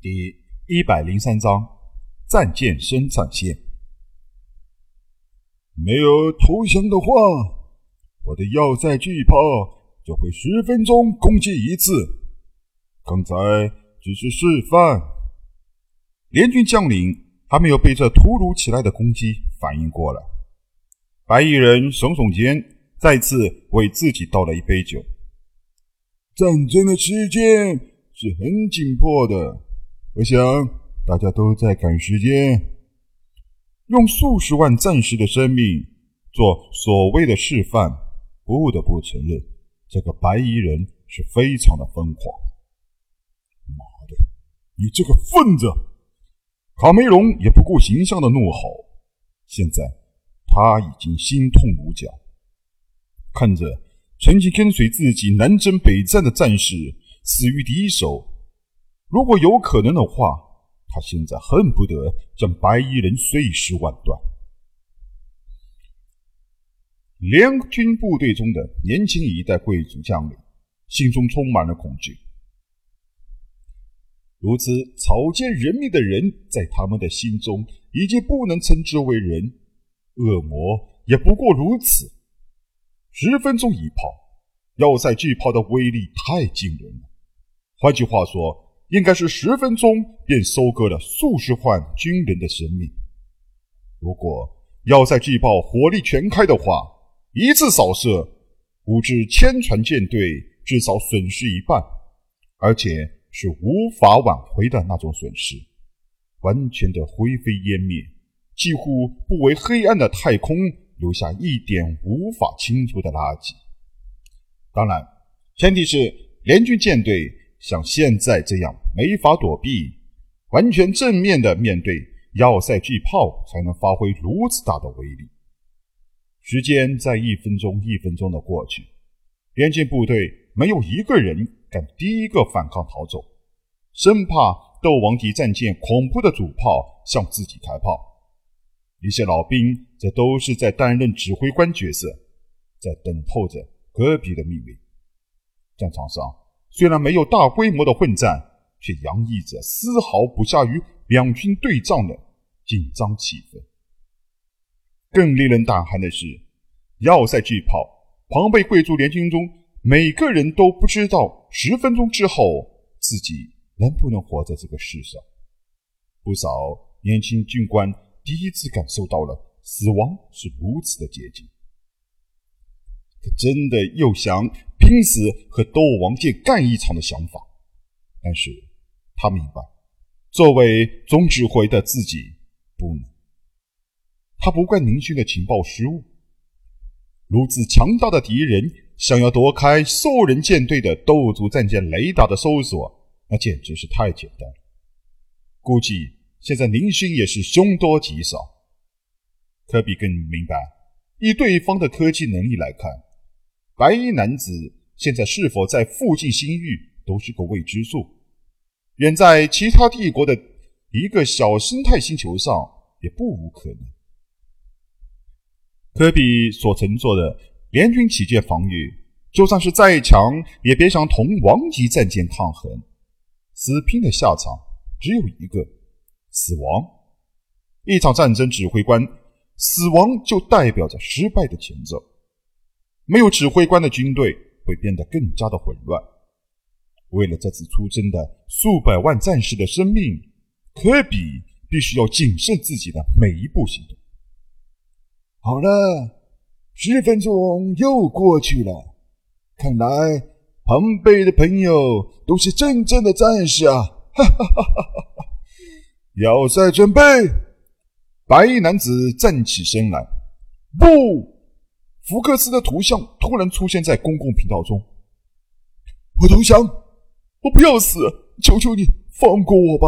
第一百零三章战舰生产线。没有投降的话，我的要塞巨炮就会十分钟攻击一次。刚才只是示范。联军将领还没有被这突如其来的攻击反应过来。白衣人耸耸肩，再次为自己倒了一杯酒。战争的时间是很紧迫的，我想大家都在赶时间。用数十万战士的生命做所谓的示范，不得不承认，这个白衣人是非常的疯狂。妈的，你这个混子！卡梅隆也不顾形象的怒吼。现在他已经心痛如绞，看着曾经跟随自己南征北战的战士死于敌手，如果有可能的话。他现在恨不得将白衣人碎尸万段。联军部队中的年轻一代贵族将领心中充满了恐惧。如此草菅人命的人，在他们的心中已经不能称之为人，恶魔也不过如此。十分钟一炮，要塞巨炮的威力太惊人了。换句话说。应该是十分钟便收割了数十万军人的生命。如果要在巨炮火力全开的话，一次扫射，五支千船舰队至少损失一半，而且是无法挽回的那种损失，完全的灰飞烟灭，几乎不为黑暗的太空留下一点无法清除的垃圾。当然，前提是联军舰队。像现在这样没法躲避，完全正面的面对要塞巨炮，才能发挥如此大的威力。时间在一分钟一分钟的过去，边境部队没有一个人敢第一个反抗逃走，生怕斗王级战舰恐怖的主炮向自己开炮。一些老兵则都是在担任指挥官角色，在等候着戈壁的命令。战场上。虽然没有大规模的混战，却洋溢着丝毫不下于两军对仗的紧张气氛。更令人胆寒的是，要塞巨炮，庞贝贵族联军中每个人都不知道十分钟之后自己能不能活在这个世上。不少年轻军官第一次感受到了死亡是如此的接近。他真的又想。拼死和斗王剑干一场的想法，但是他明白，作为总指挥的自己不能。他不怪宁勋的情报失误，如此强大的敌人想要夺开兽人舰队的斗族战舰雷达的搜索，那简直是太简单了。估计现在宁勋也是凶多吉少。科比更明白，以对方的科技能力来看，白衣男子。现在是否在附近星域都是个未知数，远在其他帝国的一个小生态星球上也不无可能。科比所乘坐的联军旗舰防御，就算是再强，也别想同王级战舰抗衡。死拼的下场只有一个：死亡。一场战争，指挥官死亡就代表着失败的前奏。没有指挥官的军队。会变得更加的混乱。为了这次出征的数百万战士的生命，科比必须要谨慎自己的每一步行动。好了，十分钟又过去了，看来庞贝的朋友都是真正的战士啊！哈哈哈哈哈！要塞准备，白衣男子站起身来，不。福克斯的图像突然出现在公共频道中。我投降，我不要死，求求你放过我吧！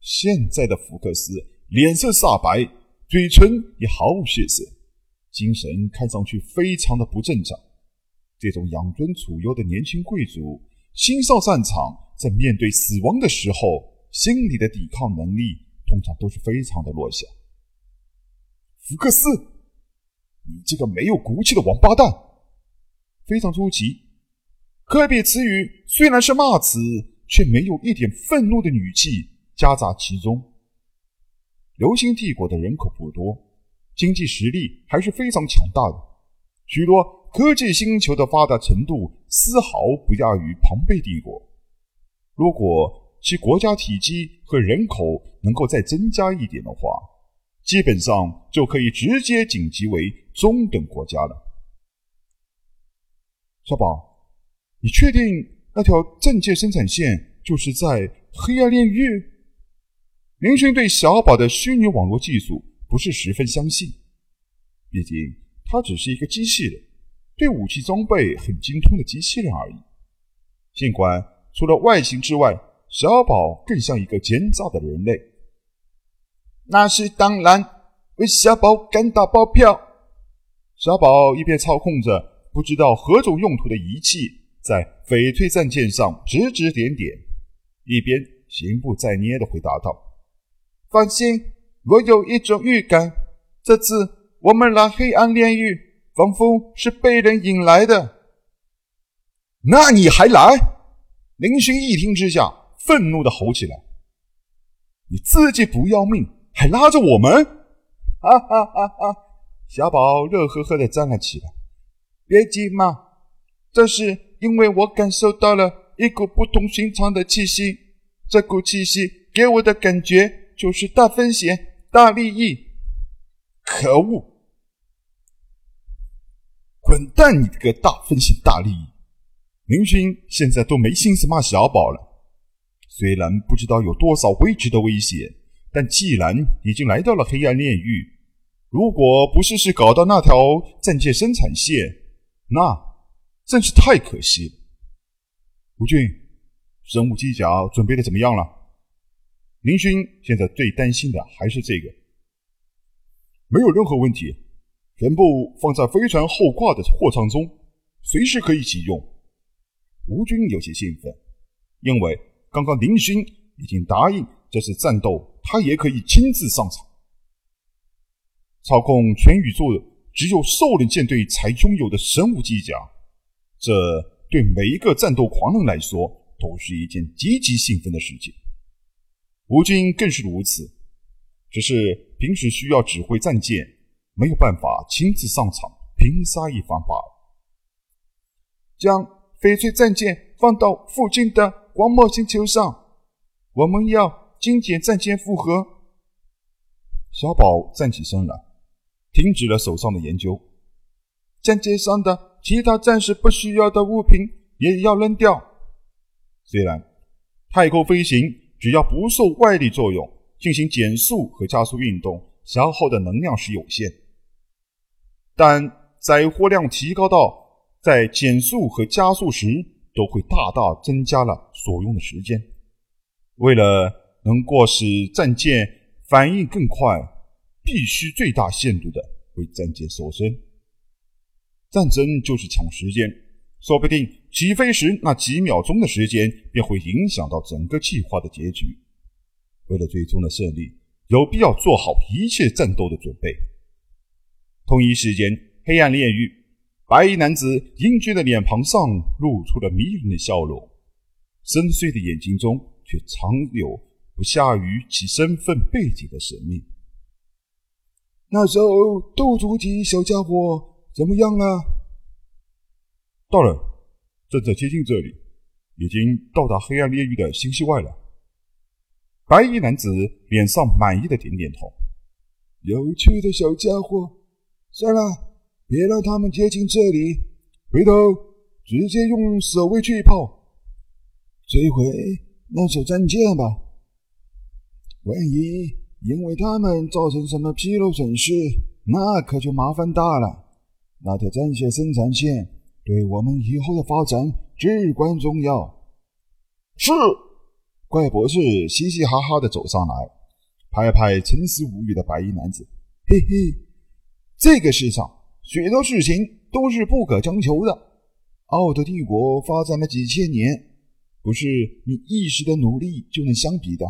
现在的福克斯脸色煞白，嘴唇也毫无血色，精神看上去非常的不正常。这种养尊处优的年轻贵族，新上战场，在面对死亡的时候，心理的抵抗能力通常都是非常的弱小。福克斯。你这个没有骨气的王八蛋！非常出奇，科比词语虽然是骂词，却没有一点愤怒的语气夹杂其中。流星帝国的人口不多，经济实力还是非常强大的，许多科技星球的发达程度丝毫不亚于庞贝帝国。如果其国家体积和人口能够再增加一点的话，基本上就可以直接晋级为中等国家了。小宝，你确定那条战舰生产线就是在黑暗炼狱？林轩对小宝的虚拟网络技术不是十分相信，毕竟他只是一个机器人，对武器装备很精通的机器人而已。尽管除了外形之外，小宝更像一个奸诈的人类。那是当然，为小宝敢打包票。小宝一边操控着不知道何种用途的仪器，在翡翠战舰上指指点点，一边心不在焉的回答道：“放心，我有一种预感，这次我们来黑暗炼狱，仿佛是被人引来的。”那你还来？林勋一听之下。愤怒的吼起来：“你自己不要命，还拉着我们！”哈哈哈哈！小宝乐呵呵的站了起来。别急嘛，这是因为我感受到了一股不同寻常的气息。这股气息给我的感觉就是大风险、大利益。可恶！滚蛋！你这个大风险、大利益！林勋现在都没心思骂小宝了。虽然不知道有多少未知的危险，但既然已经来到了黑暗炼狱，如果不试试搞到那条战舰生产线，那真是太可惜了。吴俊，生物机甲准备的怎么样了？林勋现在最担心的还是这个，没有任何问题，全部放在飞船后挂的货舱中，随时可以启用。吴军有些兴奋，因为。刚刚林勋已经答应，这次战斗他也可以亲自上场，操控全宇宙只有兽人舰队才拥有的神武机甲，这对每一个战斗狂人来说都是一件极其兴奋的事情。吴军更是如此，只是平时需要指挥战舰，没有办法亲自上场拼杀一番罢了。将翡翠战舰放到附近的。光墨星球上，我们要精简战舰负荷。小宝站起身来，停止了手上的研究。战舰上的其他暂时不需要的物品也要扔掉。虽然太空飞行只要不受外力作用进行减速和加速运动，消耗的能量是有限，但载货量提高到在减速和加速时。都会大大增加了所用的时间。为了能够使战舰反应更快，必须最大限度的为战舰瘦身。战争就是抢时间，说不定起飞时那几秒钟的时间便会影响到整个计划的结局。为了最终的胜利，有必要做好一切战斗的准备。同一时间，黑暗炼狱。白衣男子英俊的脸庞上露出了迷人的笑容，深邃的眼睛中却藏有不下于其身份背景的神秘。那时候斗族级小家伙怎么样了？到了，正在接近这里，已经到达黑暗炼狱的星系外了。白衣男子脸上满意的点点头。有趣的小家伙，算了。别让他们接近这里，回头直接用守卫去炮摧毁那艘战舰吧。万一因为他们造成什么纰漏损失，那可就麻烦大了。那条战线生产线对我们以后的发展至关重要。是，怪博士嘻嘻哈哈的走上来，拍拍沉思无语的白衣男子，嘿嘿，这个世上。许多事情都是不可强求的。奥特帝国发展了几千年，不是你一时的努力就能相比的。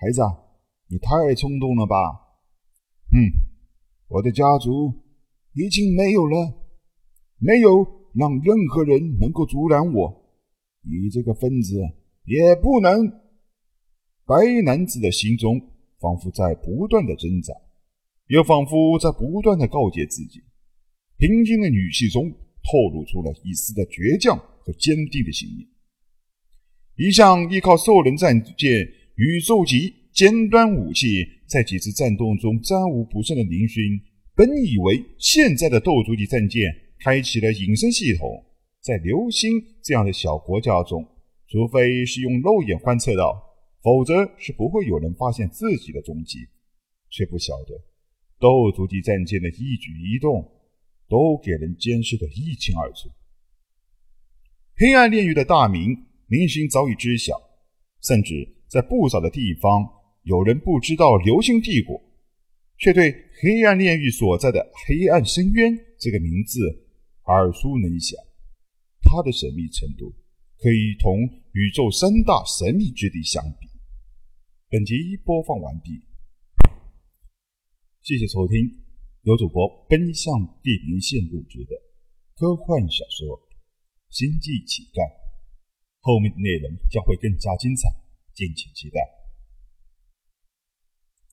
孩子，你太冲动了吧？嗯，我的家族已经没有了，没有让任何人能够阻拦我。你这个分子也不能。白衣男子的心中仿佛在不断的挣扎，又仿佛在不断的告诫自己。平静的语气中透露出了一丝的倔强和坚定的信念。一向依靠兽人战舰、宇宙级尖端武器，在几次战斗中战无不胜的林勋，本以为现在的斗族级战舰开启了隐身系统，在流星这样的小国家中，除非是用肉眼观测到，否则是不会有人发现自己的踪迹。却不晓得斗族级战舰的一举一动。都给人监视的一清二楚。黑暗炼狱的大名，林星早已知晓，甚至在不少的地方，有人不知道流星帝国，却对黑暗炼狱所在的黑暗深渊这个名字耳熟能详。它的神秘程度，可以同宇宙三大神秘之地相比。本集播放完毕，谢谢收听。由主播奔向地平线录制的科幻小说《星际乞丐》，后面的内容将会更加精彩，敬请期待。